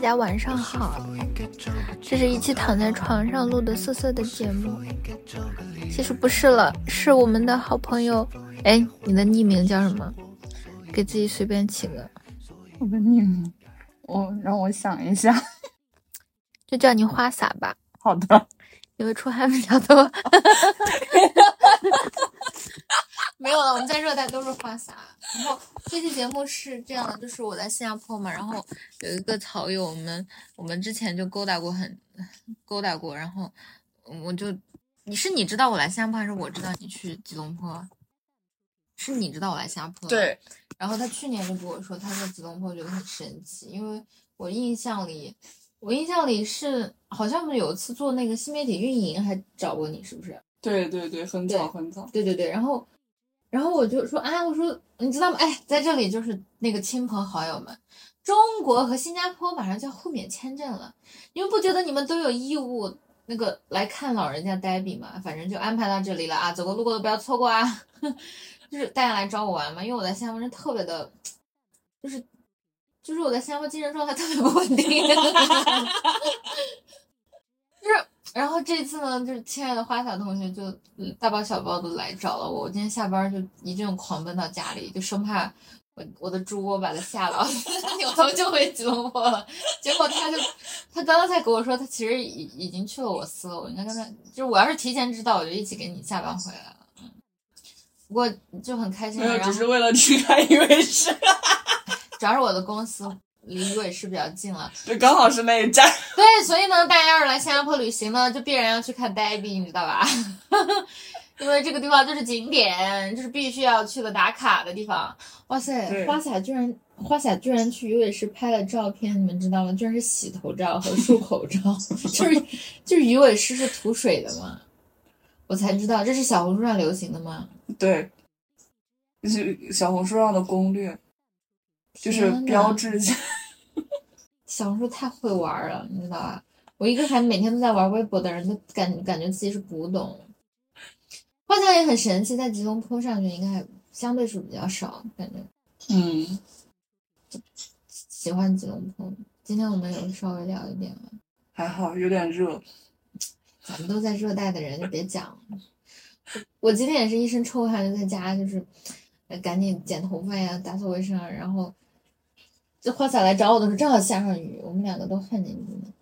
家晚上好，这是一期躺在床上录的瑟瑟的节目。其实不是了，是我们的好朋友。哎，你的匿名叫什么？给自己随便起个。我的匿名，我让我想一下，就叫你花洒吧。好的，因为出汗比较多。没有了，我们在热带都是花洒。然后这期节目是这样的，就是我在新加坡嘛，然后有一个草友，我们我们之前就勾搭过，很勾搭过。然后我就，你是你知道我来新加坡，还是我知道你去吉隆坡？是你知道我来新加坡。对。然后他去年就跟我说，他在吉隆坡觉得很神奇，因为我印象里，我印象里是好像有一次做那个新媒体运营还找过你，是不是？对对对，很早很早。对对对，然后。然后我就说，哎，我说你知道吗？哎，在这里就是那个亲朋好友们，中国和新加坡马上就要互免签证了，你们不觉得你们都有义务那个来看老人家黛比吗？反正就安排到这里了啊，走过路过的不要错过啊！就是大家来找我玩嘛，因为我在新加坡人特别的，就是就是我在新加坡精神状态特别不稳定。然后这次呢，就是亲爱的花洒同学就大包小包的来找了我。我今天下班就一阵狂奔到家里，就生怕我我的猪窝把他吓到，扭头就回吉隆坡了。结果他就他刚刚才跟我说，他其实已已经去了我司了。我应该跟他，就是我要是提前知道，我就一起给你下班回来了。嗯，不过就很开心。没有，只是为了去看鱼尾狮。主要是我的公司。离鱼尾狮比较近了，就刚好是那一站。对，所以呢，大家要是来新加坡旅行呢，就必然要去看呆比，你知道吧？因为这个地方就是景点，就是必须要去的打卡的地方。哇塞，花洒居然花洒居然去鱼尾狮拍了照片，你们知道吗？居然是洗头照和漱口照，就是就是鱼尾狮是吐水的嘛？我才知道这是小红书上流行的吗？对，是小红书上的攻略。就是 标志性。小红书太会玩了，你知道吧？我一个还每天都在玩微博的人，都感感觉自己是古董。花墙也很神奇，在吉隆坡上去应该相对数比较少，感觉。嗯。喜欢吉隆坡。今天我们有稍微聊一点了。还好，有点热。咱们都在热带的人就别讲了。我今天也是一身臭汗，就在家就是，赶紧剪头发呀，打扫卫生，然后。这花洒来找我的时候，正好下上雨，我们两个都汗淋淋的。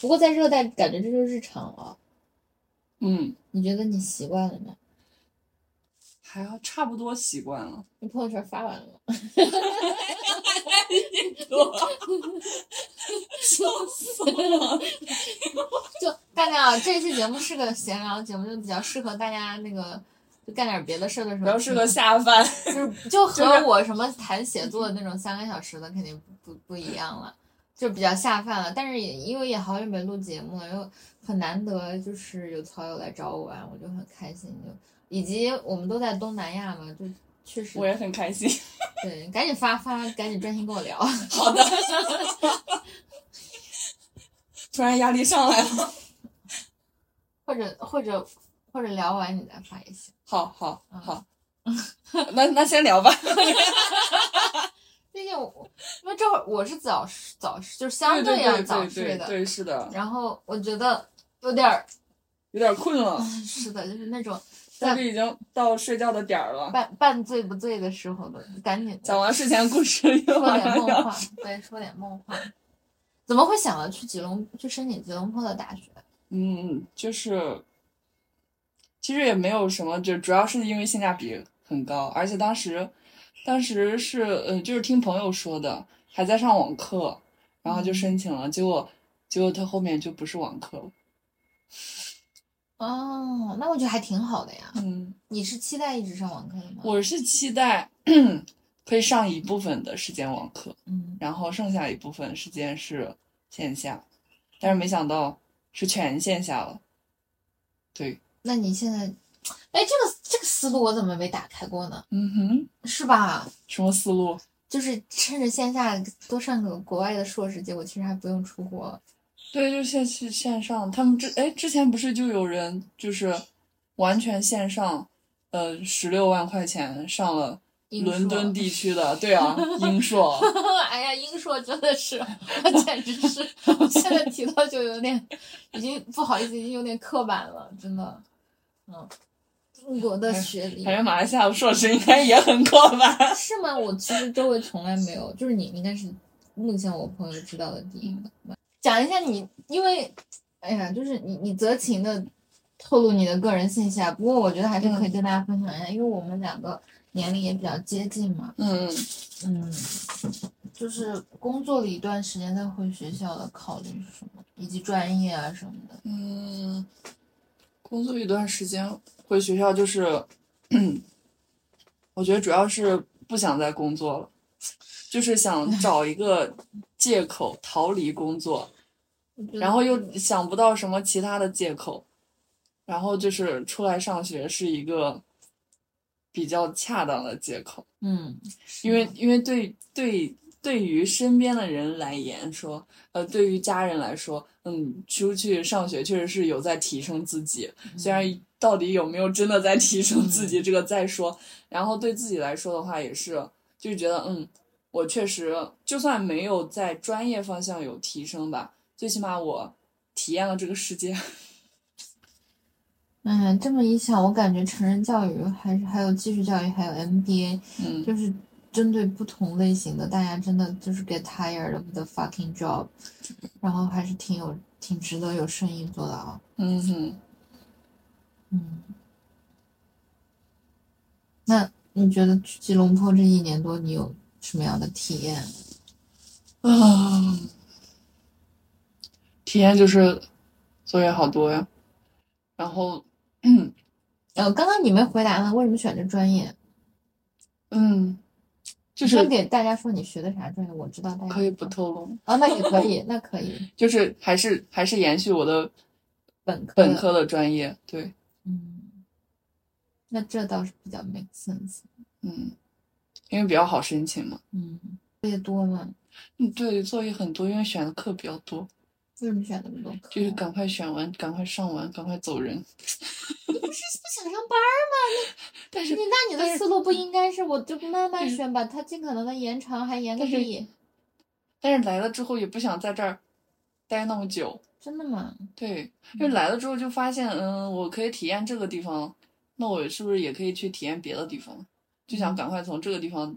不过在热带，感觉这就是日常了。嗯，你觉得你习惯了吗？还要差不多习惯了。你朋友圈发完了吗？笑死了！就大家啊，这期节目是个闲聊节目，就比较适合大家那个。干点别的事的时候，比较适合下饭，就是就 和我什么谈写作的那种三个小时的肯定不不一样了，就比较下饭了。但是也因为也好久没录节目了，又很难得，就是有草友来找我玩，我就很开心。就以及我们都在东南亚嘛，就确实我也很开心。对，赶紧发发，赶紧专心跟我聊。好的。突然压力上来了。或者或者。或者聊完你再发也行。好，好，好，那那先聊吧。毕竟我，因为这会儿我是早早就是相对要早睡的，对，是的。然后我觉得有点儿，有点困了。是的，就是那种，但是已经到睡觉的点儿了，半半醉不醉的时候的，赶紧讲完睡前故事，说点梦话，对，说点梦话。怎么会想到去吉隆去申请吉隆坡的大学？嗯，就是。其实也没有什么，就主要是因为性价比很高，而且当时，当时是呃，就是听朋友说的，还在上网课，然后就申请了，结果结果他后面就不是网课了。哦，那我觉得还挺好的呀。嗯，你是期待一直上网课的吗？我是期待 可以上一部分的时间网课，嗯，然后剩下一部分时间是线下，但是没想到是全线下了。对。那你现在，哎，这个这个思路我怎么没打开过呢？嗯哼，是吧？什么思路？就是趁着线下多上个国外的硕士，结果其实还不用出国。对，就线去线上。他们之哎之前不是就有人就是完全线上，呃，十六万块钱上了伦敦地 区的，对啊，英硕，哎呀，英硕真的是，我简直是，我现在提到就有点，已经不好意思，已经有点刻板了，真的。嗯，中国的学历感觉马来西亚的硕士应该也很高吧。是吗？我其实周围从来没有，就是你应该是目前我朋友知道的第一个。讲一下你，因为，哎呀，就是你你择情的透露你的个人信息啊。不过我觉得还是可以跟大家分享一下，因为我们两个年龄也比较接近嘛。嗯，嗯，就是工作了一段时间再回学校的考虑是什么，以及专业啊什么的。嗯，工作一段时间回学校就是，我觉得主要是不想再工作了，就是想找一个借口逃离工作，然后又想不到什么其他的借口，然后就是出来上学是一个比较恰当的借口，嗯，因为因为对对对于身边的人来言说，呃，对于家人来说，嗯，出去上学确实是有在提升自己，虽然到底有没有真的在提升自己，这个再说。然后对自己来说的话，也是就是觉得，嗯，我确实就算没有在专业方向有提升吧，最起码我体验了这个世界。哎，这么一想，我感觉成人教育还是还有继续教育，还有 MBA，嗯就是针对不同类型的，大家真的就是 get tired of the fucking job，然后还是挺有挺值得有生意做的啊。嗯哼，嗯，那你觉得去吉隆坡这一年多，你有什么样的体验？啊，体验就是作业好多呀，然后，嗯呃，刚刚你没回答呢，为什么选这专业？嗯，就是给大家说你学的啥专业，我知道大家可以不透露吗，啊，那也可以，那可以，就是还是还是延续我的 本科本科的专业，对，嗯，那这倒是比较 make sense。嗯，因为比较好申请嘛，嗯，作业多吗？嗯，对，作业很多，因为选的课比较多，为什么选那么多课？就是赶快选完，赶快上完，赶快走人。想上班儿吗？但是你那你的思路不应该是我就慢慢选，把它尽可能的延长，还延个但是屁？但是来了之后也不想在这儿待那么久，真的吗？对，因为来了之后就发现，嗯，我可以体验这个地方，那我是不是也可以去体验别的地方？就想赶快从这个地方，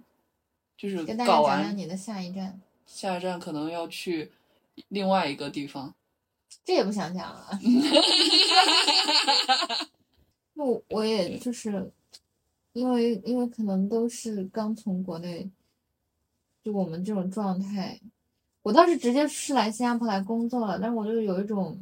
就是跟大家讲搞完讲你的下一站。下一站可能要去另外一个地方。这也不想讲啊。我我也就是，因为因为可能都是刚从国内，就我们这种状态，我倒是直接是来新加坡来工作了，但是我就有一种，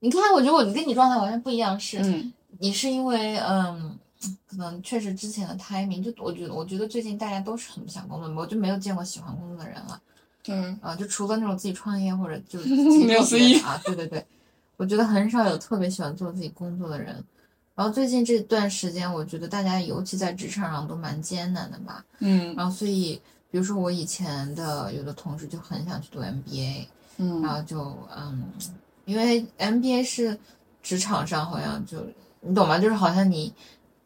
你看，我觉得我跟你状态完全不一样，是、嗯你是因为嗯，可能确实之前的 timing，就我觉得我觉得最近大家都是很不想工作，我就没有见过喜欢工作的人了。嗯啊，就除了那种自己创业或者就 是没有随意啊，对对对，我觉得很少有特别喜欢做自己工作的人。然后最近这段时间，我觉得大家尤其在职场上都蛮艰难的吧。嗯然后所以，比如说我以前的有的同事就很想去读 MBA，嗯然嗯后就嗯，因为 MBA 是职场上好像就你懂吗？就是好像你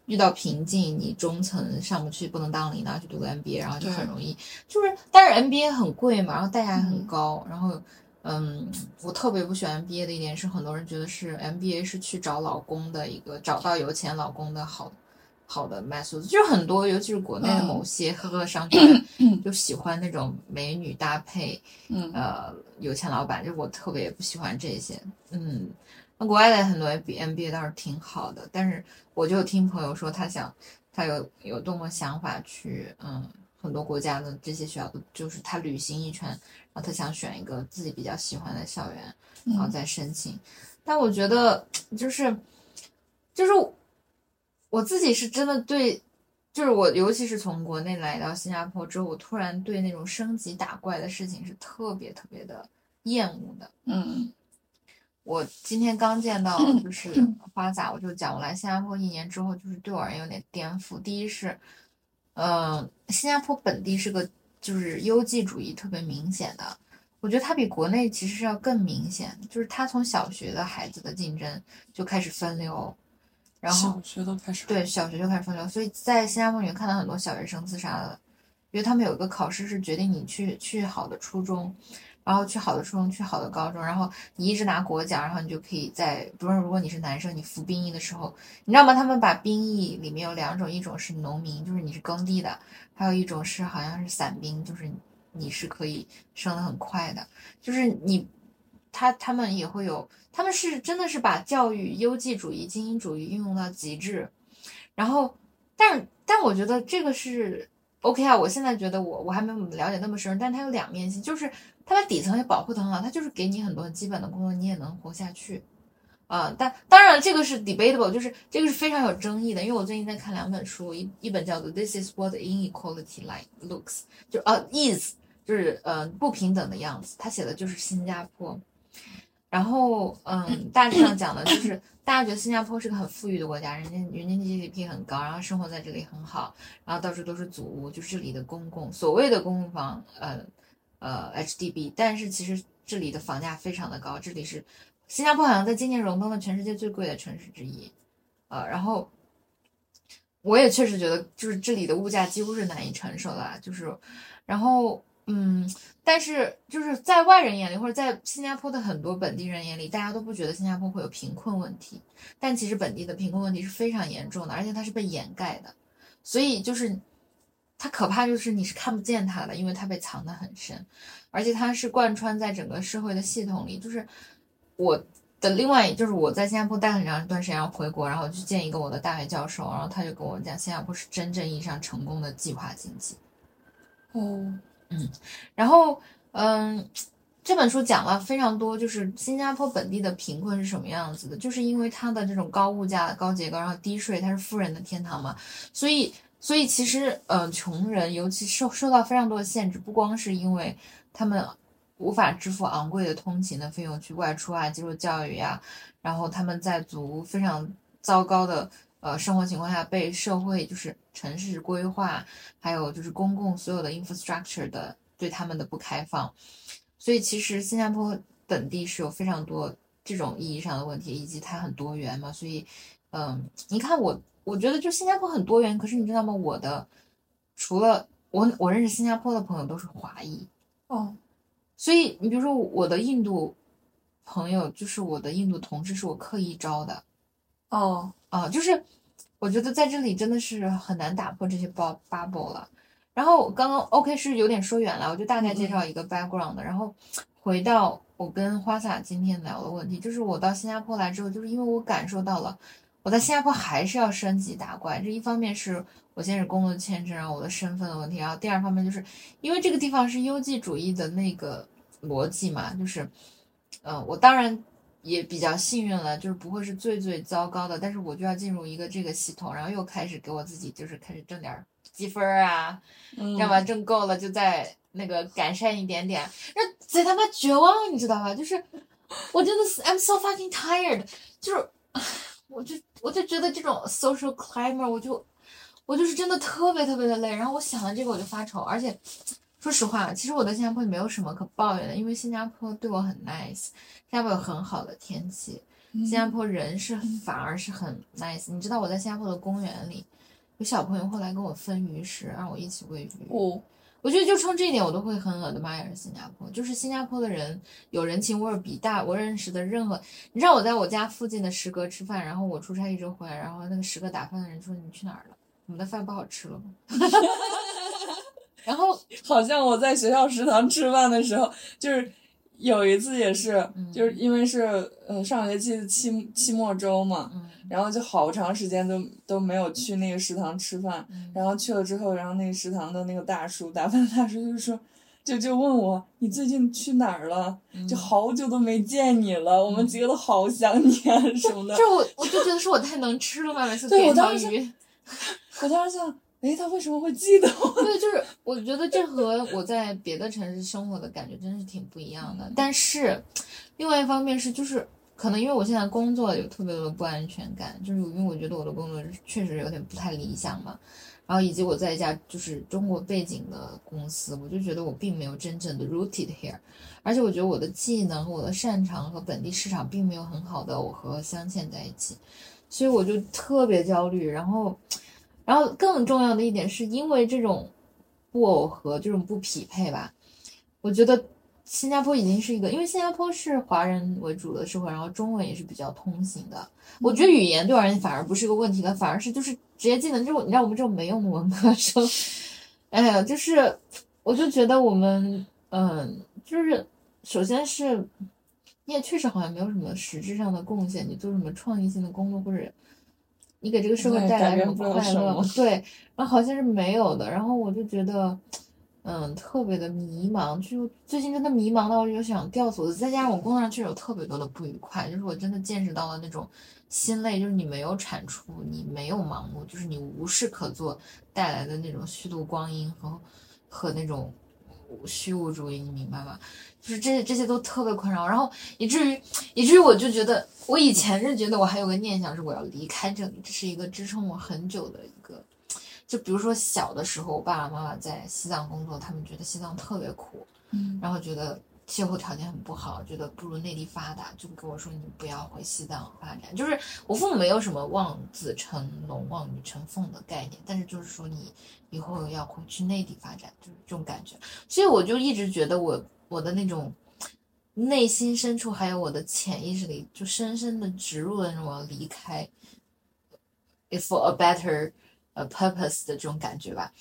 遇到瓶颈，你中层上不去，不能当领导，去读个 MBA，然后就很容易。就是，但是 MBA 很贵嘛，然后代价很嗯高，然后。嗯，我特别不喜欢 MBA 的一点是，很多人觉得是 MBA 是去找老公的一个找到有钱老公的好好的 method，就是很多，尤其是国内的嗯。某些呵呵商圈，就喜欢那种美女搭配，嗯。呃，有钱老板，就我特别不喜欢这些。嗯，那国外的很多 M B M B A 倒是挺好的，但是我就听朋友说，他想他有有多么想法去，嗯，很多国家的这些学校都就是他旅行一圈，然后他想选一个自己比较喜欢的校园，然后嗯再申请。但我觉得就是就是我自己是真的对。就是我，尤其是从国内来到新加坡之后，我突然对那种升级打怪的事情是特别特别的厌恶的。嗯我今天刚见到 就是花洒，我就讲我来新加坡一年之后，就是对我而言有点颠覆。第一是，嗯、新加坡本地是个就是优绩主义特别明显的，我觉得它比国内其实是要更明显，就是它从小学的孩子的竞争就开始分流，然后小学都开始。对，小学就开始分流，所以在新加坡你会看到很多小学生自杀的，因为他们有一个考试是决定你去去好的初中，然后去好的初中，去好的高中，然后你一直拿国奖，然后你就可以在，比如说如果你是男生，你服兵役的时候，你知道吗？他们把兵役里面有两种，一种是农民，就是你是耕地的，还有一种是好像是散兵，就是你是可以升的很快的，就是你。他他们也会有，他们是真的是把教育优绩主义、精英主义运用到极致，然后，但但我觉得这个是 OK 啊。我现在觉得我我还没有了解那么深，但它有两面性，就是它把底层也保护得很好，它就是给你很多基本的工作，你也能活下去啊。但当然这个是 debatable，就是这个是非常有争议的，因为我最近在看两本书，一一本叫做《This is what inequality like looks》，就呃 is 就是呃不平等的样子，他写的就是新加坡。然后，嗯，大致上讲的就是，大家觉得新加坡是个很富裕的国家，人家人均 GDP 很高，然后生活在这里很好，然后到处都是祖屋，就是这里的公共所谓的公共房，呃，呃，HDB，但是其实这里的房价非常的高，这里是新加坡好像在今年荣登了全世界最贵的城市之一，呃，然后我也确实觉得，就是这里的物价几乎是难以承受的，就是，然后。嗯，但是就是在外人眼里，或者在新加坡的很多本地人眼里，大家都不觉得新加坡会有贫困问题，但其实本地的贫困问题是非常严重的，而且它是被掩盖的，所以就是它可怕，就是你是看不见它的，因为它被藏得很深，而且它是贯穿在整个社会的系统里。就是我的另外，就是我在新加坡待很长一段时间，然后回国，然后去见一个我的大学教授，然后他就跟我讲，新加坡是真正意义上成功的计划经济。哦。嗯，然后嗯，这本书讲了非常多，就是新加坡本地的贫困是什么样子的，就是因为它的这种高物价、高结构，然后低税，它是富人的天堂嘛，所以所以其实嗯，穷人尤其受受到非常多的限制，不光是因为他们无法支付昂贵的通勤的费用去外出啊，接受教育呀，然后他们在足非常糟糕的。呃，生活情况下被社会就是城市规划，还有就是公共所有的 infrastructure 的对他们的不开放，所以其实新加坡本地是有非常多这种意义上的问题，以及它很多元嘛，所以，嗯，你看我，我觉得就新加坡很多元，可是你知道吗？我的除了我，我认识新加坡的朋友都是华裔，哦，所以你比如说我的印度朋友，就是我的印度同事，是我刻意招的。哦，啊，就是我觉得在这里真的是很难打破这些 bubble 了。然后刚刚 OK 是有点说远了，我就大概介绍一个 background。然后回到我跟花洒今天聊的问题，就是我到新加坡来之后，就是因为我感受到了我在新加坡还是要升级打怪。这一方面是我现在是工作签证，然后我的身份的问题，然后第二方面就是因为这个地方是优绩主义的那个逻辑嘛，就是，嗯，我当然。也比较幸运了，就是不会是最最糟糕的，但是我就要进入一个这个系统，然后又开始给我自己就是开始挣点积分啊，知道吧？挣够了就再那个改善一点点，那贼他妈绝望，你知道吧？就是我真的是 I'm so fucking tired，就是我就我就觉得这种 social climber，我就我就是真的特别特别的累，然后我想了这个我就发愁，而且。说实话，其实我在新加坡也没有什么可抱怨的，因为新加坡对我很 nice，新加坡有很好的天气，新加坡人是反而是很 nice。你知道我在新加坡的公园里，有小朋友会来跟我分鱼食，让我一起喂鱼。哦，我觉得就冲这一点，我都会很 admire 新加坡，就是新加坡的人有人情味儿，比大我认识的任何。你知道我在我家附近的食阁吃饭，然后我出差一周回来，然后那个食阁打饭的人说：“你去哪儿了？我们的饭不好吃了吗？” 然后好像我在学校食堂吃饭的时候，就是有一次也是，就是因为是呃上学期的期期末周嘛，然后就好长时间都都没有去那个食堂吃饭，然后去了之后，然后那个食堂的那个大叔打饭大叔就说，就就问我你最近去哪儿了？就好久都没见你了，我们几个都好想你啊什么的。就我我就觉得是我太能吃了嘛，每次点条鱼，我当时想。哎，他为什么会记得我？对，就是我觉得这和我在别的城市生活的感觉真是挺不一样的。但是，另外一方面是，就是可能因为我现在工作有特别多的不安全感，就是因为我觉得我的工作确实有点不太理想嘛。然后以及我在一家就是中国背景的公司，我就觉得我并没有真正的 rooted here，而且我觉得我的技能我的擅长和本地市场并没有很好的我和镶嵌在一起。所以我就特别焦虑。然后，然后更重要的一点是因为这种不耦合、这种不匹配吧，我觉得新加坡已经是一个，因为新加坡是华人为主的社会，然后中文也是比较通行的。我觉得语言对我而言反而不是个问题了，反而是就是职业技能，就是你知道我们这种没用的文科生，哎呀，就是我就觉得我们，嗯，就是首先是。你也确实好像没有什么实质上的贡献，你做什么创意性的工作，或者你给这个社会带来什么快乐？对，然后好像是没有的。然后我就觉得，嗯，特别的迷茫，就最近真的迷茫到我就想吊死。再加上我工作上确实有特别多的不愉快，就是我真的见识到了那种心累，就是你没有产出，你没有盲目，就是你无事可做带来的那种虚度光阴和和那种虚无主义，你明白吗？就是这些这些都特别困扰，然后以至于以至于我就觉得，我以前是觉得我还有个念想是我要离开这里，这是一个支撑我很久的一个。就比如说小的时候，我爸爸妈妈在西藏工作，他们觉得西藏特别苦，嗯，然后觉得气候条件很不好，觉得不如内地发达，就跟我说你不要回西藏发展。就是我父母没有什么望子成龙、望女成凤的概念，但是就是说你以后要回去内地发展，就是这种感觉。所以我就一直觉得我。我的那种内心深处，还有我的潜意识里，就深深的植入了那种我要离开，is for a better a purpose 的这种感觉吧。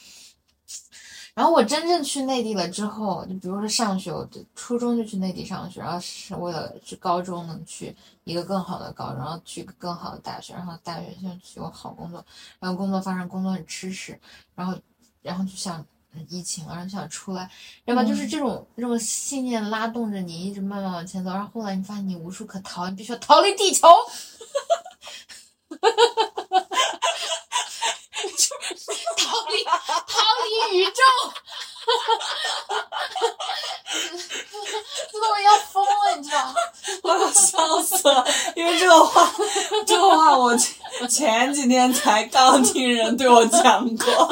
然后我真正去内地了之后，就比如说上学，我就初中就去内地上学，然后是为了去高中能去一个更好的高中，然后去更好的大学，然后大学想去有好工作，然后工作发生工作很吃屎，然后然后就想。疫情，然后想出来，要么就是这种这种信念拉动着你一直慢慢往前走，然后后来你发现你无处可逃，你必须要逃离地球，就 是 逃离逃离宇宙，这我要疯了，你知道吗？我要笑死了，因为这个话，这个话我前几天才刚听人对我讲过。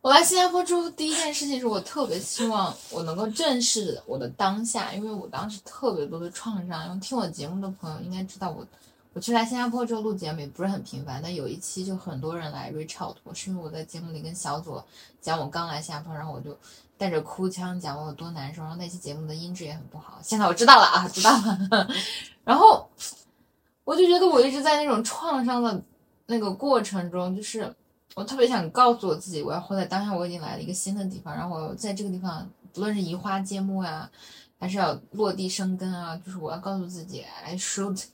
我来新加坡之后，第一件事情是我特别希望我能够正视我的当下，因为我当时特别多的创伤。因为听我节目的朋友应该知道，我我去来新加坡之后录节目也不是很频繁，但有一期就很多人来 reach out，我是因为我在节目里跟小左讲我刚来新加坡，然后我就带着哭腔讲我有多难受，然后那期节目的音质也很不好。现在我知道了啊，知道了。然后我就觉得我一直在那种创伤的那个过程中，就是。我特别想告诉我自己，我要活在当下。我已经来了一个新的地方，然后我在这个地方，不论是移花接木呀，还是要落地生根啊，就是我要告诉自己，I should，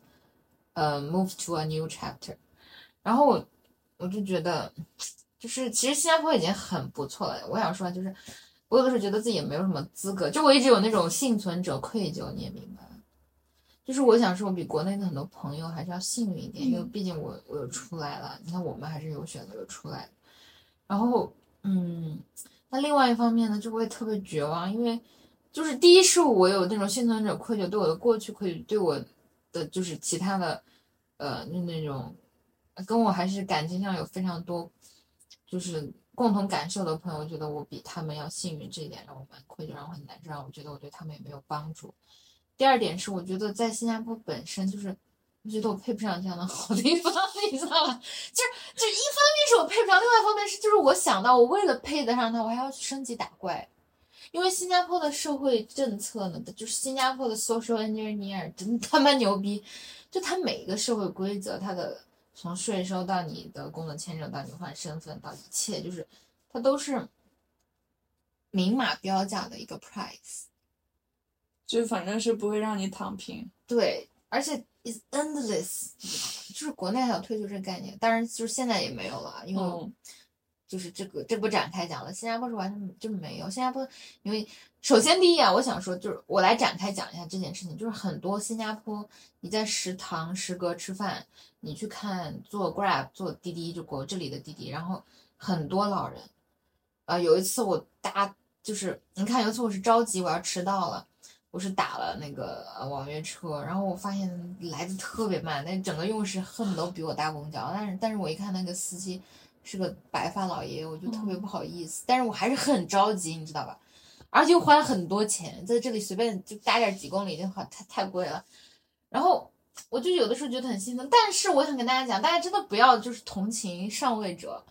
呃，move to a new chapter。然后我我就觉得，就是其实新加坡已经很不错了。我想说，就是我有的时候觉得自己也没有什么资格，就我一直有那种幸存者愧疚，你也明白。就是我想说，我比国内的很多朋友还是要幸运一点，因为毕竟我我又出来了。你看，我们还是有选择的出来。然后，嗯，那另外一方面呢，就会特别绝望，因为就是第一是我有那种幸存者愧疚，对我的过去愧疚，对我的就是其他的，呃，就那种跟我还是感情上有非常多就是共同感受的朋友，觉得我比他们要幸运，这一点让我蛮愧疚，让我很难受，让我觉得我对他们也没有帮助。第二点是，我觉得在新加坡本身就是，我觉得我配不上这样的好地方，你知道吧？就是就是一方面是我配不上，另外一方面是就是我想到我为了配得上它，我还要去升级打怪，因为新加坡的社会政策呢，就是新加坡的 social engineer 真他妈牛逼，就它每一个社会规则，它的从税收到你的工作签证到你换身份到一切，就是它都是明码标价的一个 price。就反正是不会让你躺平，对，而且 is endless，就是国内还有退休这个概念，当然就是现在也没有了，因为就是这个这不展开讲了。新加坡是完全就没有，新加坡因为首先第一啊，我想说就是我来展开讲一下这件事情，就是很多新加坡你在食堂食阁吃饭，你去看坐 Grab 坐滴滴就国这里的滴滴，然后很多老人，呃，有一次我搭就是你看有一次我是着急我要迟到了。我是打了那个网约车，然后我发现来的特别慢，那整个用时恨不得比我搭公交。但是，但是我一看那个司机是个白发老爷爷，我就特别不好意思。但是我还是很着急，你知道吧？而且又花了很多钱，在这里随便就搭点几公里就好，太太贵了。然后我就有的时候觉得很心疼，但是我想跟大家讲，大家真的不要就是同情上位者，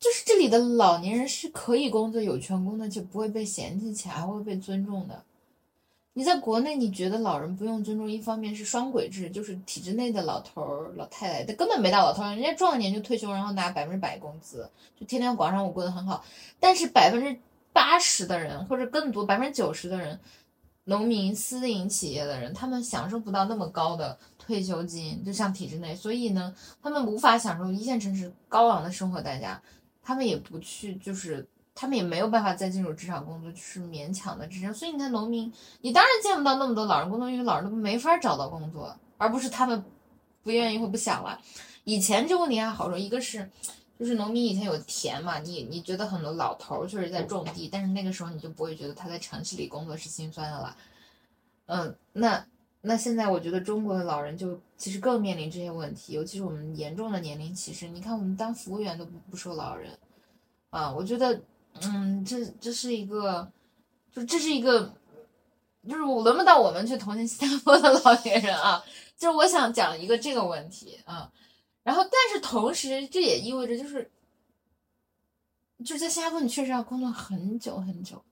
就是这里的老年人是可以工作、有权工作，且不会被嫌弃起来，还会被尊重的。你在国内，你觉得老人不用尊重，一方面是双轨制，就是体制内的老头儿、老太太，他根本没到老头，人家壮年就退休，然后拿百分之百工资，就天天广场舞过得很好。但是百分之八十的人，或者更多百分之九十的人，农民、私营企业的人，他们享受不到那么高的退休金，就像体制内，所以呢，他们无法享受一线城市高昂的生活代价，他们也不去，就是。他们也没有办法再进入职场工作，就是勉强的支撑。所以你看，农民，你当然见不到那么多老人工作，因为老人都没法找到工作，而不是他们不愿意或不想了。以前这个问题还好说，一个是就是农民以前有田嘛，你你觉得很多老头确实在种地，但是那个时候你就不会觉得他在城市里工作是心酸的了。嗯，那那现在我觉得中国的老人就其实更面临这些问题，尤其是我们严重的年龄歧视。你看，我们当服务员都不不收老人啊，我觉得。嗯，这这是一个，就这是一个，就是轮不到我们去同情新加坡的老年人啊。就是我想讲一个这个问题啊，然后但是同时这也意味着就是，就是在新加坡你确实要工作很久很久，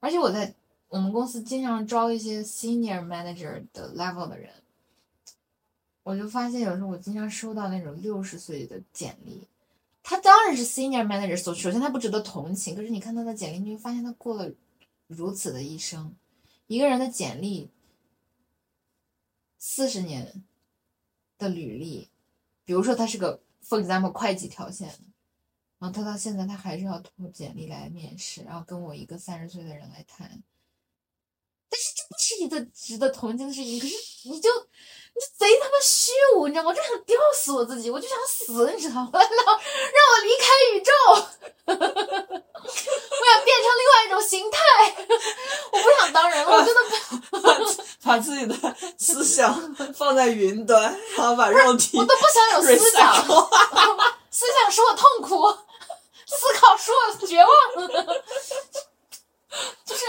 而且我在我们公司经常招一些 senior manager 的 level 的人，我就发现有时候我经常收到那种六十岁的简历。他当然是 senior manager，首首先他不值得同情，可是你看他的简历，你会发现他过了如此的一生。一个人的简历，四十年的履历，比如说他是个 for example 会计条线，然后他到现在他还是要通过简历来面试，然后跟我一个三十岁的人来谈。但是这不是一个值得同情的事情，可是你就。你贼他妈虚无，你知道吗？我就想吊死我自己，我就想死，你知道吗？让让我离开宇宙，我想变成另外一种形态，我不想当人了，我真的把 把自己的思想放在云端，然后把肉体我都不想有思想，思想使我痛苦，思考使我绝望，就是，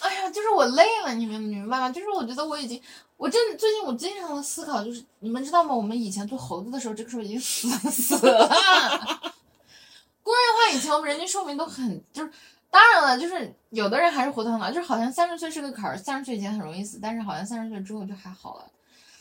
哎呀，就是我累了，你们明白吗？就是我觉得我已经。我真最近我经常的思考，就是你们知道吗？我们以前做猴子的时候，这个时候已经死死了。工业化以前，我们人均寿命都很就是，当然了，就是有的人还是活得很好，就是好像三十岁是个坎儿，三十岁以前很容易死，但是好像三十岁之后就还好了。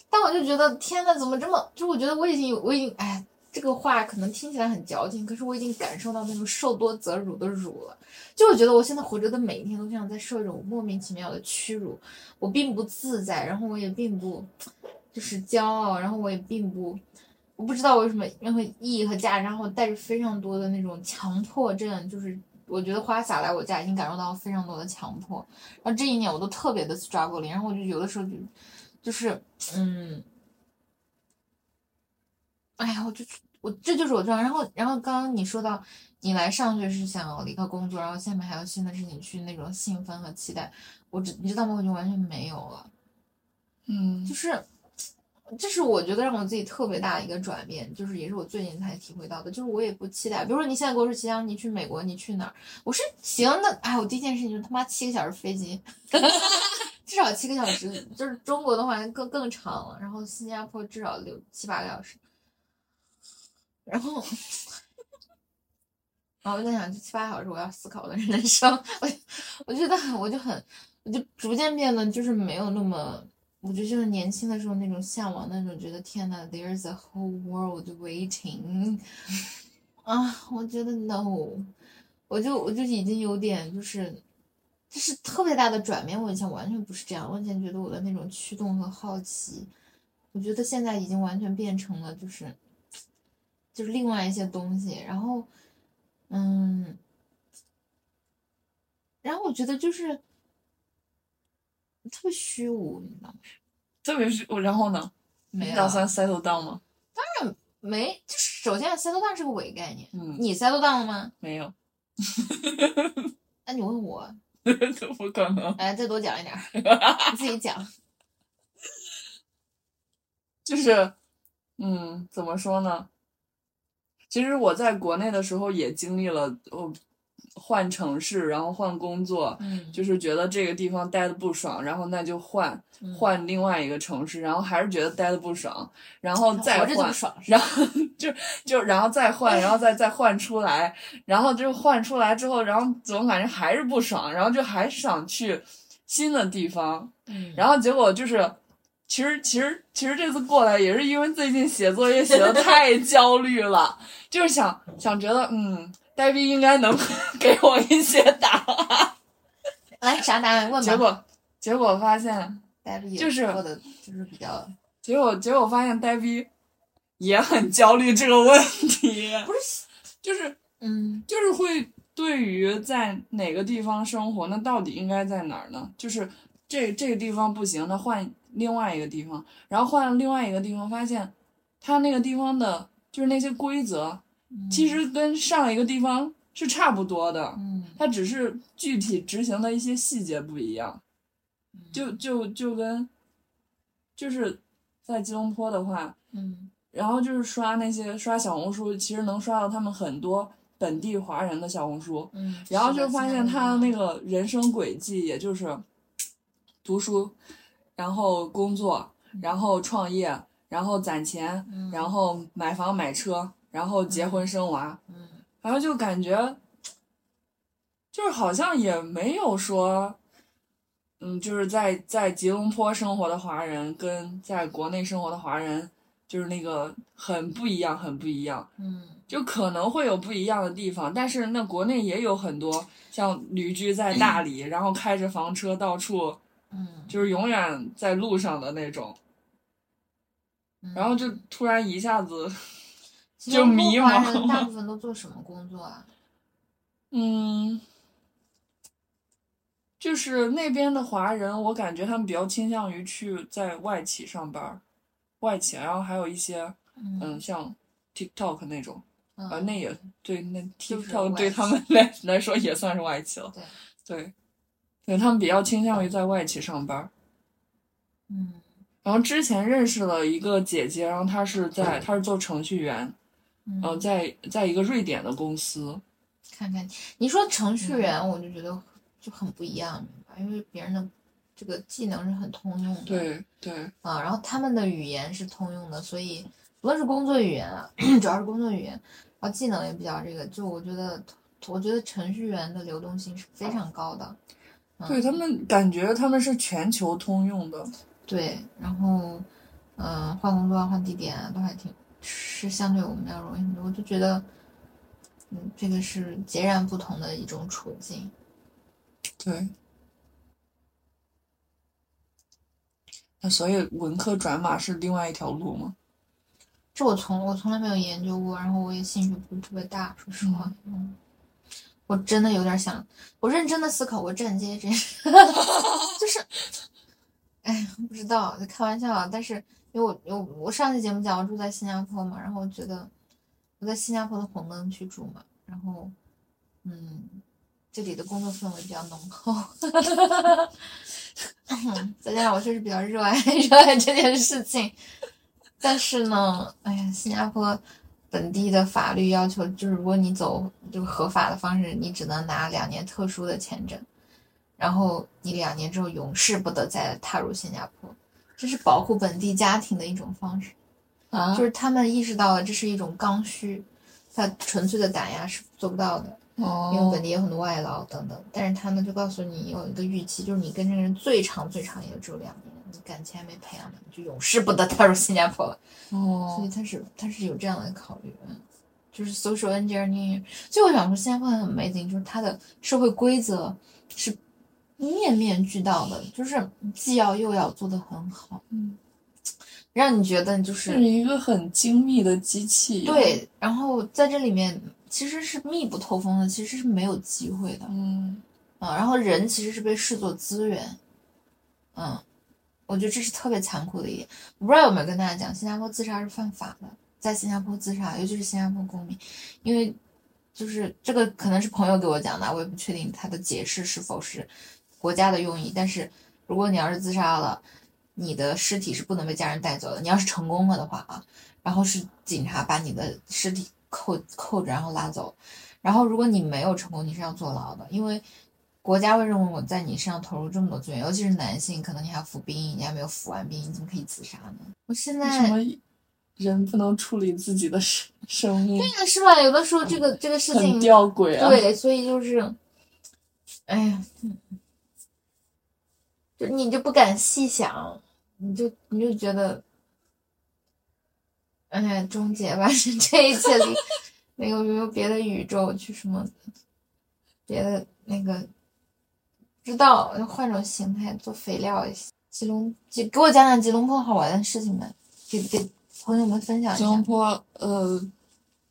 但我就觉得天呐，怎么这么？就我觉得我已经有，我已经哎。这个话可能听起来很矫情，可是我已经感受到那种受多则辱的辱了。就我觉得我现在活着的每一天都像在受一种莫名其妙的屈辱，我并不自在，然后我也并不就是骄傲，然后我也并不，我不知道为什么任何意义和价值，然后带着非常多的那种强迫症，就是我觉得花洒来我家已经感受到非常多的强迫，然后这一年我都特别的 struggle，然后我就有的时候就就是嗯。哎呀，我就我这就是我这样。然后，然后刚刚你说到你来上学是想要离开工作，然后下面还有新的事情去那种兴奋和期待，我知你知道吗？我就完全没有了。嗯，就是这是我觉得让我自己特别大的一个转变，就是也是我最近才体会到的。就是我也不期待，比如说你现在跟我说齐阳，你去美国，你去哪儿？我说行，那哎，我第一件事情就是他妈七个小时飞机，至少七个小时，就是中国的话更更长了，然后新加坡至少六七八个小时。然后，然后我在想，七八小时我要思考我的人生，我我觉得我就很，我就逐渐变得就是没有那么，我觉得就是年轻的时候那种向往，那种觉得天呐，there's a whole world waiting，啊，我觉得 no，我就我就已经有点就是，就是特别大的转变，我以前完全不是这样，我以前觉得我的那种驱动和好奇，我觉得现在已经完全变成了就是。就是另外一些东西，然后，嗯，然后我觉得就是特别虚无，你知道吗？特别虚无，然后呢？没打算 settle down 吗？当然没，就是首先 settle down 是个伪概念。嗯。你 settle down 了吗？没有。那你问我？怎么可能。来，再多讲一点，你自己讲。就是，嗯，怎么说呢？其实我在国内的时候也经历了，我换城市，然后换工作，嗯，就是觉得这个地方待的不爽，然后那就换嗯。换另外一个城市，然后还是觉得待的不爽，然后再换，爽，然后就就然后再换，然后再再换出来，然后就换出来之后，然后总感觉还是不爽，然后就还想去新的地方，嗯，然后结果就是，其实其实其实这次过来也是因为最近写作业写的太焦虑了，就是想想觉得嗯，呆逼应该能 给我一些答案，来啥答案问吧。结果结果发现，呆逼就是说的就是比较结果结果发现呆逼也很焦虑这个问题，不是就是嗯就是会对于在哪个地方生活，那到底应该在哪儿呢？就是这这个地方不行，那换另外一个地方，然后换了另外一个地方，发现他那个地方的，就是那些规则，其实跟上一个地方是差不多的，嗯它只是具体执行的一些细节不一样。就就就跟，就是在吉隆坡的话，嗯然后就是刷那些刷小红书，其实能刷到他们很多本地华人的小红书，嗯，然后就发现他那个人生轨迹，也就是读书，然后工作，然后创业，然后攒钱，嗯然后买房买车，然后结婚生娃，嗯然后就感觉，就是好像也没有说，嗯，就是在在吉隆坡生活的华人跟在国内生活的华人，就是那个很不一样，很不一样。嗯就可能会有不一样的地方，但是那国内也有很多像旅居在大理，然后开着房车到处，嗯，就是永远在路上的那种，嗯然后就突然一下子，就迷茫了大部分都做什么工作啊？嗯，就是那边的华人，我感觉他们比较倾向于去在外企上班，外企，然后还有一些嗯，嗯像 TikTok 那种。啊，嗯那也对，那 TikTok 对他们 来来说也算是外企了。对对，对他们比较倾向于在外企上班。嗯然后之前认识了一个姐姐，然后她是在她是做程序员，嗯呃，在在一个瑞典的公司。看看你说程序嗯员，我就觉得就很不一样？因为别人的这个技能是很通用的，对对，啊，然后他们的语言是通用的，所以不论是工作语言啊，主要是工作语言，然后技能也比较这个，就我觉得，我觉得程序员的流动性是非常高的。嗯对他们感觉他们是全球通用的。对，然后，嗯、换工作啊、换地点啊，都还挺是相对我们要容易很多。我就觉得，嗯，这个是截然不同的一种处境。对。那所以文科转码是另外一条路吗？这我从我从来没有研究过，然后我也兴趣不是特别大，说实话，嗯，我真的有点想，我认真的思考过站街这事，就是，哎，不知道，开玩笑啊。但是因为我我我上期节目讲我住在新加坡嘛，然后我觉得我在新加坡的红灯区住嘛，然后嗯，这里的工作氛围比较浓厚，再加上我确实比较热爱 热爱这件事情。但是呢，哎呀，新加坡本地的法律要求就是，如果你走这个合法的方式，你只能拿两年特殊的签证，然后你两年之后永世不得再踏入新加坡，这是保护本地家庭的一种方式。啊就是他们意识到了这是一种刚需，他纯粹的打压是做不到的，哦因为哦本地有很多外劳等等。但是他们就告诉你有一个预期，就是你跟这个人最长最长也就只有两年，你感情还没培养呢，你就永世不得踏入新加坡了。哦。所哦以他是他是有这样的考虑，嗯，就是 social engineering。所以我想说，新加坡很 amazing，就是它的社会规则是面面俱到的，就是既要又要做得很好，嗯，让你觉得就是是一个很精密的机器。，对，然后在这里面其实是密不透风的，其实是没有机会的，嗯。啊，然后人其实是被视作资源，嗯，我觉得这是特别残酷的一点。我不知道有没有跟大家讲，新加坡自杀是犯法的，在新加坡自杀，尤其是新加坡公民，因为就是这个可能是朋友给我讲的，我也不确定他的解释是否是国家的用意。但是如果你要是自杀了，你的尸体是不能被家人带走的。你要是成功了的话啊，然后是警察把你的尸体扣扣着，然后拉走。然后如果你没有成功，你是要坐牢的，因为国家会认为我在你身上投入这么多资源，尤其是男性，可能你还要服兵役，你还没有服完兵役，你怎么可以自杀呢？我现为什在么人不能处理自己的生生命？对呀，是吧？有的时候这个这个事情很吊诡啊！，对，所以就是，哎呀，嗯就你就不敢细想，你就你就觉得，哎呀，终结吧，是 这一切里，那个有没有别的宇宙去什么，别的那个，不知道换种形态做肥料也行。吉隆吉，给我讲讲吉隆坡好玩的事情呗，给给朋友们分享一下吉隆。坡呃，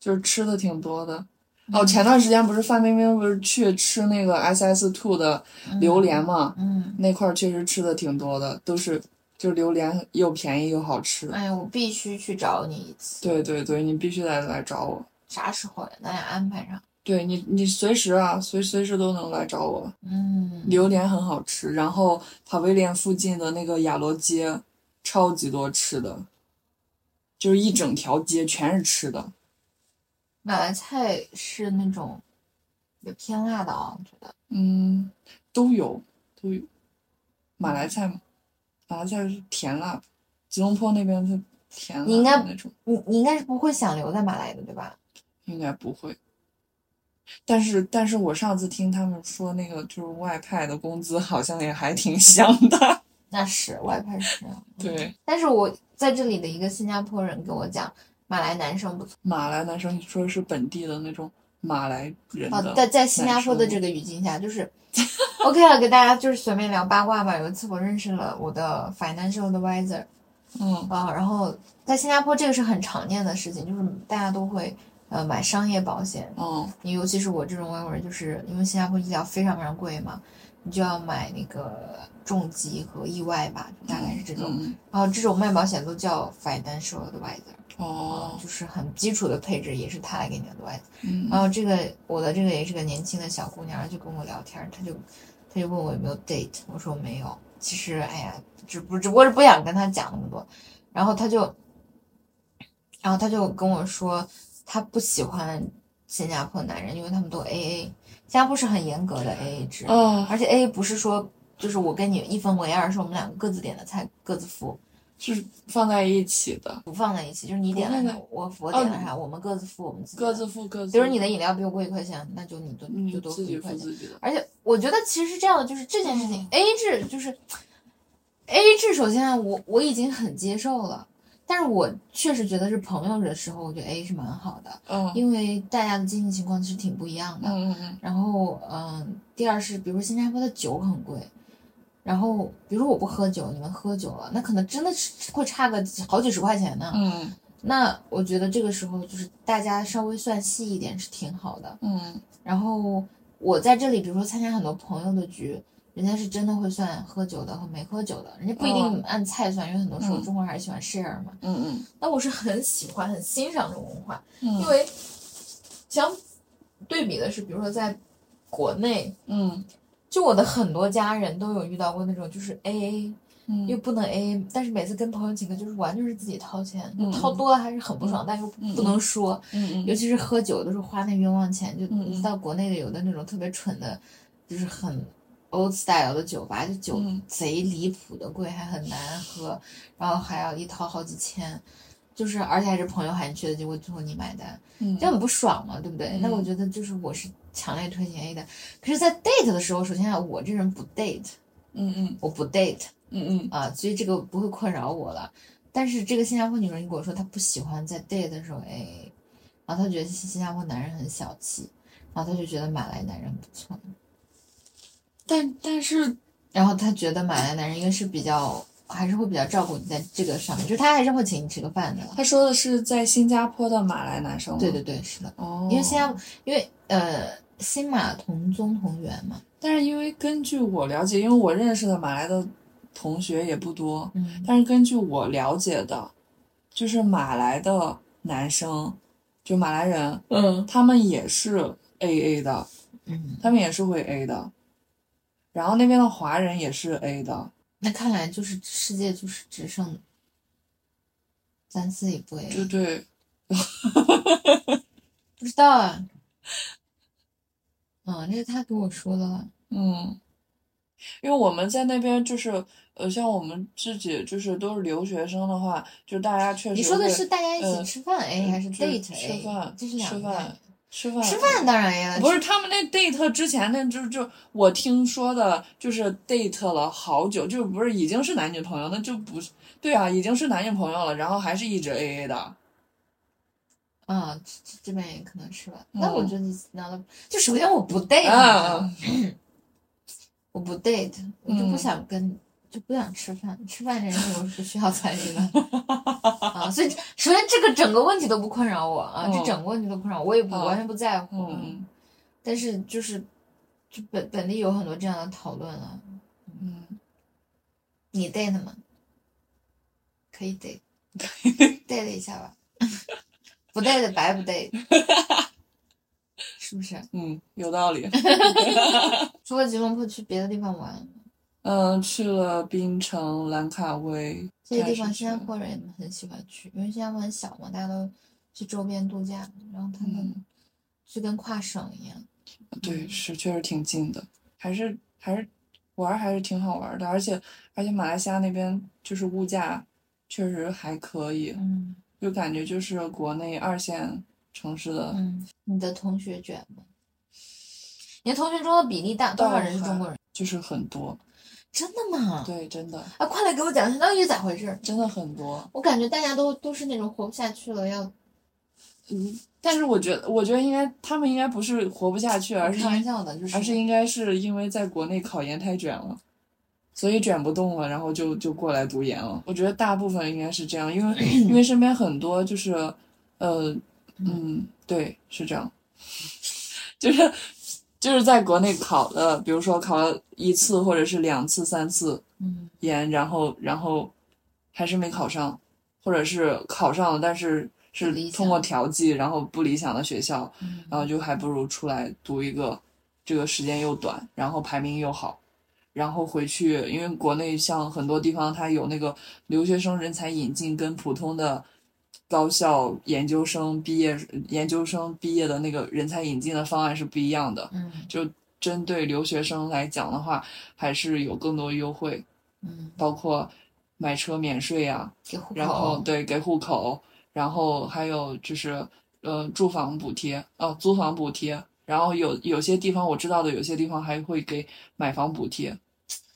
就是吃的挺多的。哦，前段时间不是范冰冰不是去吃那个 SS Two 的榴莲嘛？嗯，那块儿确实吃的挺多的，都是就是榴莲又便宜又好吃。哎呀，我必须去找你一次。对对对，你必须得来找我。啥时候呀？咱俩安排上。对你，你随时啊，随随时都能来找我。嗯，榴莲很好吃，然后塔维廉附近的那个雅罗街，超级多吃的，就是一整条街全是吃的。马来菜是那种有偏辣的啊，我觉得。嗯，都有都有。马来菜嘛，马来菜是甜辣的，吉隆坡那边是甜辣你应该的那种，你你应该是不会想留在马来的，对吧？应该不会。但是，但是我上次听他们说，那个就是外派的工资好像也还挺香的。那是外派是。嗯对，但是我在这里的一个新加坡人跟我讲，马来男生不错。马来男生，你说是本地的那种马来人啊的，，在在新加坡的这个语境下，就是 OK 了，给大家就是随便聊八卦吧。有一次我认识了我的 financial advisor 嗯啊，然后在新加坡这个是很常见的事情，就是大家都会呃买商业保险，嗯你尤其是我这种外国人，就是因为新加坡医疗非常非常贵嘛，你就要买那个重疾和意外吧，大概是这种。嗯然后这种卖保险都叫 financial advisor，哦就是很基础的配置，也是他来给你 advise。嗯然后这个我的这个也是个年轻的小姑娘，就跟我聊天，她就她就问我有没有 date，我说没有。其实哎呀，只不只不过是不想跟她讲那么多。然后她就，然后她就跟我说，她不喜欢新加坡男人，因为他们都 A A，新加坡是很严格的 A A 制，哦，而且 A A 不是说就是我跟你一分为二，是我们两个各自点的菜各自付，是放在一起的，不放在一起，就是你点了啥，我我点了啥，我们各自付我们自己。各自付各自。比如你的饮料比我贵一块钱，那就你都你就多付自己一块钱。付自己的。而且我觉得其实是这样的，就是这件事情、A 制就是 A 制，首先我我已经很接受了，但是我确实觉得是朋友的时候，我觉得 A 是蛮好的，嗯因为大家的经济情况其实挺不一样的。嗯嗯嗯然后嗯，第二是比如说新加坡的酒很贵。然后，比如说我不喝酒，你们喝酒了，那可能真的是会差个好几十块钱呢。嗯那我觉得这个时候就是大家稍微算细一点是挺好的。嗯然后我在这里，比如说参加很多朋友的局，人家是真的会算喝酒的和没喝酒的，人家不一定哦。按菜算，因为很多时候嗯。中国人还是喜欢 share 嘛。嗯嗯。那我是很喜欢、很欣赏这种文化，因嗯为相对比的是，比如说在国内，嗯。就我的很多家人都有遇到过那种就是 A A 又嗯不能 A A，但是每次跟朋友请客就是完全是自己掏钱，嗯掏多了还是很不爽，但又嗯不能说。嗯尤其是喝酒的时候花那冤枉钱，就嗯嗯。你知道国内的有的那种特别蠢的，就是很 old style 的酒吧，就酒嗯。贼离谱的贵，还很难喝，然后还要一掏好几千，就是而且还是朋友喊你去的，结果最后你买单，嗯。这样很不爽嘛，对不对？那我嗯。觉得就是我是强烈推荐 A 的，可是，在 date 的时候，首先啊，我这人不 date，嗯嗯。我不 date 嗯嗯。啊，所以这个不会困扰我了。但是这个新加坡女生跟我说，她不喜欢在 date 的时候 A，然后她觉得新加坡男人很小气，然后她就觉得马来男人不错，但但是然后他觉得马来男人应该是比较还是会比较照顾你在这个上面，就是他还是会请你吃个饭的。他说的是在新加坡的马来男生吗？对对对，是的，哦，因为新加，因为呃新马同宗同源嘛，但是因为根据我了解，因为我认识的马来的同学也不多，嗯但是根据我了解的，就是马来的男生，就马来人，嗯他们也是 A A 的，嗯，他们也是会 A 的，然后那边的华人也是 A 的，那看来就是世界就是只剩咱自己不 A，对对，不知道啊，嗯，那是他给我说的了。嗯，因为我们在那边就是呃，像我们自己就是都是留学生的话，就大家确实你说的是大家一呃起吃饭 A 还是就是 date A？吃饭这是两个吃饭念。吃饭吃饭当然呀，不是他们那 date 之前那就就我听说的，就是 date 了好久，就不是已经是男女朋友，那就不是对啊，已经是男女朋友了，然后还是一直 A A 的。啊，这这这边也可能是吧。嗯那我觉得你拿的，就首先我不 date，啊 我不 date，我就不嗯想跟，就不想吃饭。吃饭这件事我是不需要参与的 啊，所以首先这个整个问题都不困扰我啊，这嗯整个问题都不困扰我，我也不嗯完全不在乎。嗯但是就是，就本本地有很多这样的讨论啊。嗯，你 date 吗？可以 date，date 一下吧。不 date 白不 date，是不是？嗯，有道理。除了吉隆坡，去别的地方玩吗？嗯，去了槟城、兰卡威这些地方新加坡人很喜欢去，因为新加坡很小嘛，大家都去周边度假，然后他们嗯就跟跨省一样。对，是确实挺近的，还是还是玩儿还是挺好玩儿的，而且而且马来西亚那边就是物价确实还可以，嗯就感觉就是国内二线城市的，嗯，你的同学卷吗？你的同学中的比例大多少人是中国人？就是很多，真的吗？对，真的啊，快来给我讲一下，到底是咋回事？真的很多。我感觉大家都都是那种活不下去了，要嗯，但是我觉得，我觉得应该他们应该不是活不下去，而是开玩笑的，就是而是应该是因为在国内考研太卷了，所以卷不动了，然后就就过来读研了。我觉得大部分应该是这样，因为 因为身边很多就是，呃，嗯，对，是这样，就是就是在国内考了，比如说考了一次或者是两次、三次嗯。研，然后然后还是没考上，或者是考上了，但是是通过调剂，然后不理想的学校，嗯。然后就还不如出来读一个，这个时间又短，然后排名又好，然后回去，因为国内像很多地方它有那个留学生人才引进，跟普通的高校研究生毕业研究生毕业的那个人才引进的方案是不一样的。嗯就针对留学生来讲的话，还是有更多优惠，嗯，包括买车免税呀、然后对给户口，然后还有就是呃住房补贴哦、租房补贴，然后有有些地方我知道的，有些地方还会给买房补贴，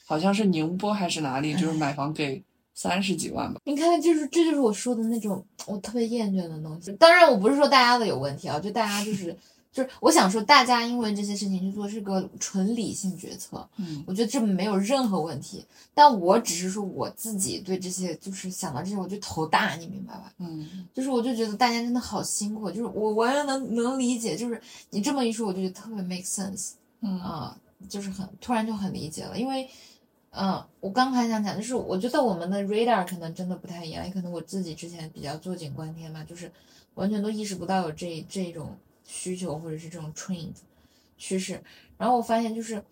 好像是宁波还是哪里，就是买房给三十几万吧。你看，就是这就是我说的那种我特别厌倦的东西。当然，我不是说大家的有问题啊，就大家就是 就是我想说，大家因为这些事情去做是个纯理性决策，嗯我觉得这没有任何问题。但我只是说我自己对这些就是想到这些我就头大，你明白吧？嗯就是我就觉得大家真的好辛苦，就是我完全能能理解，就是你这么一说，我就觉得特别 make sense。嗯啊、就是很突然就很理解了，因为，嗯、我刚还想讲，就是我觉得我们的 radar 可能真的不太一样，也可能我自己之前比较坐井观天嘛，就是完全都意识不到有这这种需求或者是这种 trend 趋势。然后我发现就是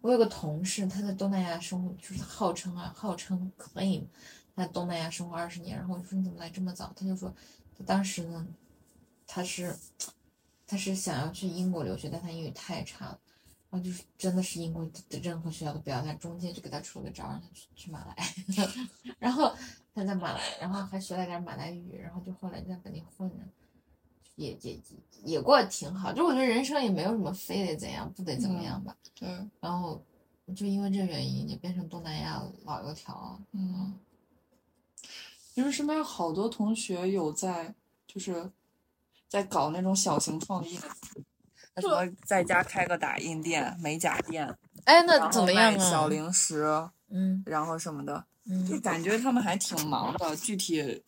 我有个同事，他在东南亚生活，就是号称啊，号称 claim 在东南亚生活二十年，然后我说你怎么来这么早？他就说他当时呢，他是他是想要去英国留学，但他英语太差了。就是真的是英国的任何学校都不要他，中间就给他出了个招，让他去去马来，然后他在马来，然后还学了点马来语，然后就后来在本地混着，也也也过得挺好。就我觉得人生也没有什么非得怎样，不得怎么样吧。对，然后就因为这个原因，也变成东南亚老油条。嗯，因为身边有好多同学有在，就是在搞那种小型创业，什么在家开个打印店、美甲店，哎，那怎么样啊小零食，嗯然后什么的，就嗯感觉他们还挺忙的。具体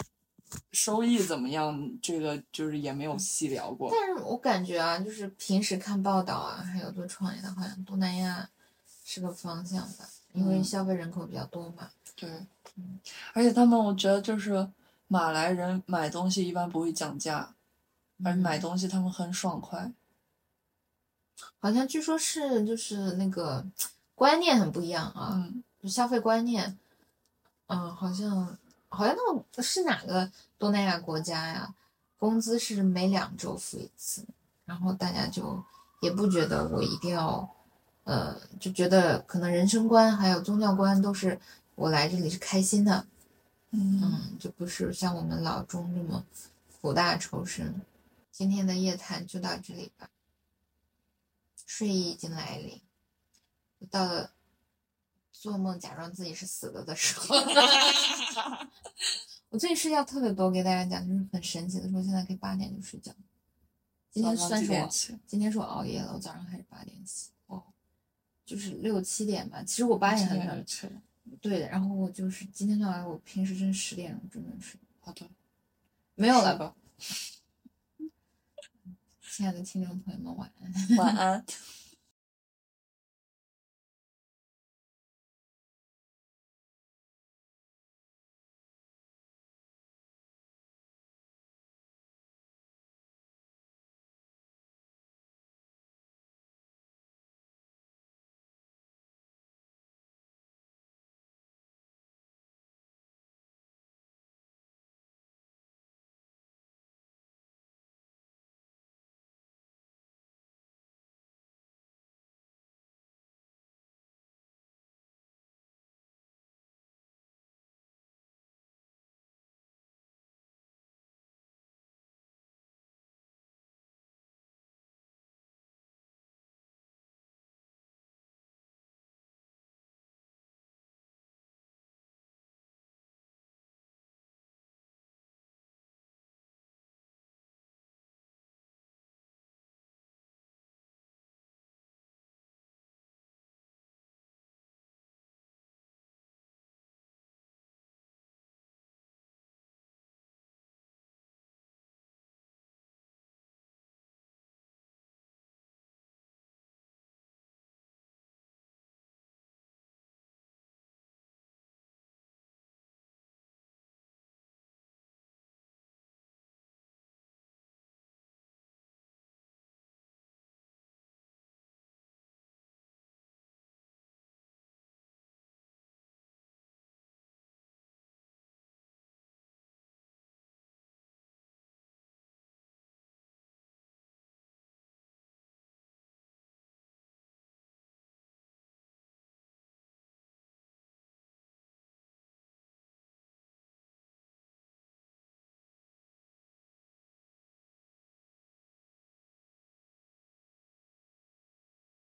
收益怎么样，这个就是也没有细聊过。但是我感觉啊，就是平时看报道啊，还有做创业的，好像东南亚是个方向吧，因为嗯消费人口比较多嘛。对，而且他们我觉得就是马来人买东西一般不会讲价，而嗯买东西他们很爽快。好像据说是就是那个观念很不一样啊，嗯就消费观念，嗯，好像好像那个是哪个东南亚国家呀？工资是每两周付一次，然后大家就也不觉得我一定要，呃，就觉得可能人生观还有宗教观都是我来这里是开心的，嗯嗯，就不是像我们老中这么苦大仇深。今天的夜谈就到这里吧，睡意已经来临，到了做梦假装自己是死了的时候。我最近睡觉特别多，给大家讲就是很神奇的说，现在可以八点就睡觉。今天算是我？今天是我熬夜了，我早上还是八点起，哦，就是六七点吧。其实我八点很早就起了。对的，然后我就是今天算完，我平时真十点钟准备睡，好的，没有了。吧。亲爱的听众朋友们，晚安。晚安。